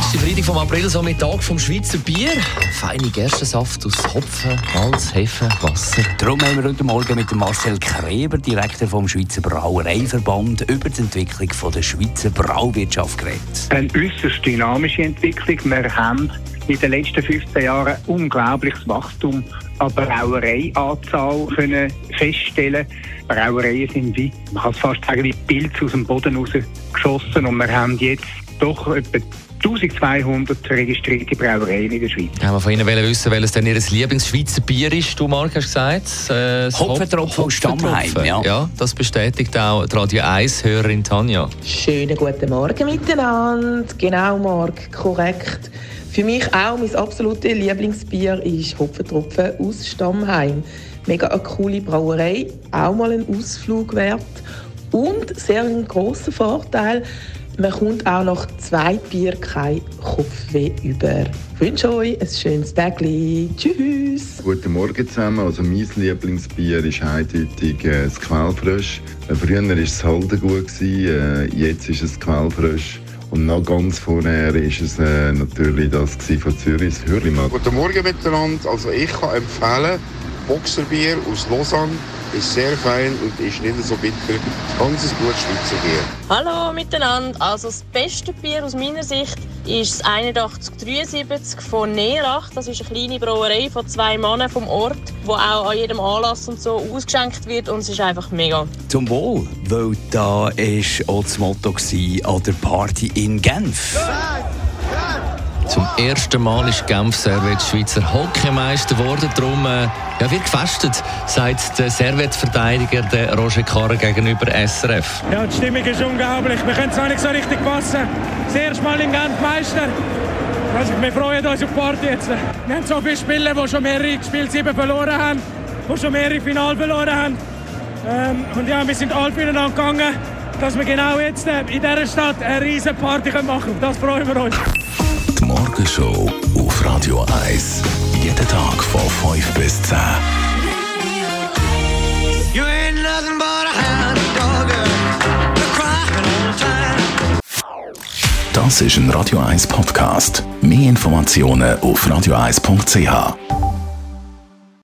letzte Freitag vom April, so mit Tag vom Schweizer Bier. Feine Gerstensaft aus Hopfen, Malz, Hefe, Wasser. Darum haben wir heute Morgen mit dem Marcel Kreber, Direktor vom Schweizer Brauereiverband, über die Entwicklung von der Schweizer Brauwirtschaft geredet. Eine äußerst dynamische Entwicklung. Wir haben in den letzten 15 Jahren unglaubliches Wachstum an Brauereianzahl können feststellen. Brauereien sind wie, man kann es fast sagen, wie Pilze aus dem Boden rausgeschossen und wir haben jetzt doch etwa 1200 registrierte Brauereien in der Schweiz. Ja, wir von Ihnen wollen wissen, welches denn Ihr Lieblingsschweizer Bier ist. Du, Marc, hast gesagt. Äh, Hopfentropfen aus Stammheim, ja. ja. das bestätigt auch die Radio 1-Hörerin Tanja. Schönen guten Morgen miteinander. Genau, Marc, korrekt. Für mich auch mein absolutes Lieblingsbier ist Hopfentropfen aus Stammheim. Mega eine coole Brauerei, auch mal ein Ausflug wert. Und sehr ein grosser Vorteil, man kommt auch nach zwei Bier kein Kopfweh über. Ich wünsche euch ein schönes Tag. Tschüss. Guten Morgen zusammen. Also mein Lieblingsbier ist eindeutig äh, das Quellfrösch. Äh, früher war es Haldengut, äh, jetzt ist es Quellfrösch. Und noch ganz vorher war es äh, natürlich das von Zürich, das Hürlimann. Guten Morgen miteinander. Also ich kann empfehlen, Boxerbier aus Lausanne ist sehr fein und ist nicht so bitter. Ganz ein gutes Schweizer Bier. Hallo miteinander. Also das beste Bier aus meiner Sicht ist das 8173 von Nerach. Das ist eine kleine Brauerei von zwei Männern vom Ort, wo auch an jedem Anlass und so ausgeschenkt wird und es ist einfach mega. Zum Wohl, weil da ist auch das Motto an der Party in Genf. Zum ersten Mal ist Genf Servet Schweizer Hockeymeister geworden. Darum äh, ja, wird gefestet, sagt der Servet-Verteidiger Roger Karrer gegenüber SRF. Ja, die Stimmung ist unglaublich. Wir können es auch nicht so richtig fassen. Das erste Mal in Genf Meister. Also, wir freuen uns auf die Party jetzt. Wir haben so viele Spieler, die schon mehrere Spiele sieben verloren haben, die schon mehrere Final verloren haben. Ähm, und ja, wir sind alle füreinander gegangen, dass wir genau jetzt äh, in dieser Stadt eine riesige Party machen können. Das freuen wir uns. Die Morgenshow auf Radio 1. Jeden Tag von 5 bis 10. Das ist ein Radio 1 Podcast. Mehr Informationen auf radio1.ch.